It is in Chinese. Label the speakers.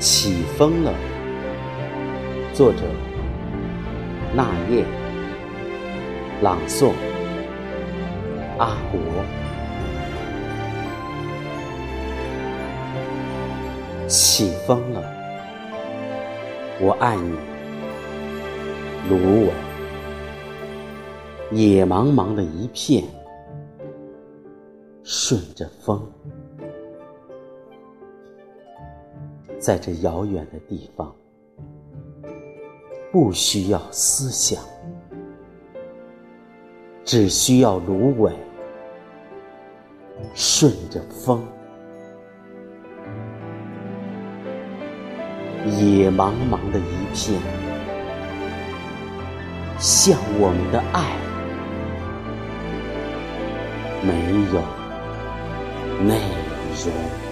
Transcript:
Speaker 1: 起风了。作者：那夜。朗诵：阿国。起风了，我爱你，芦苇。野茫茫的一片，顺着风。在这遥远的地方，不需要思想，只需要芦苇顺着风。野茫茫的一片，像我们的爱，没有内容。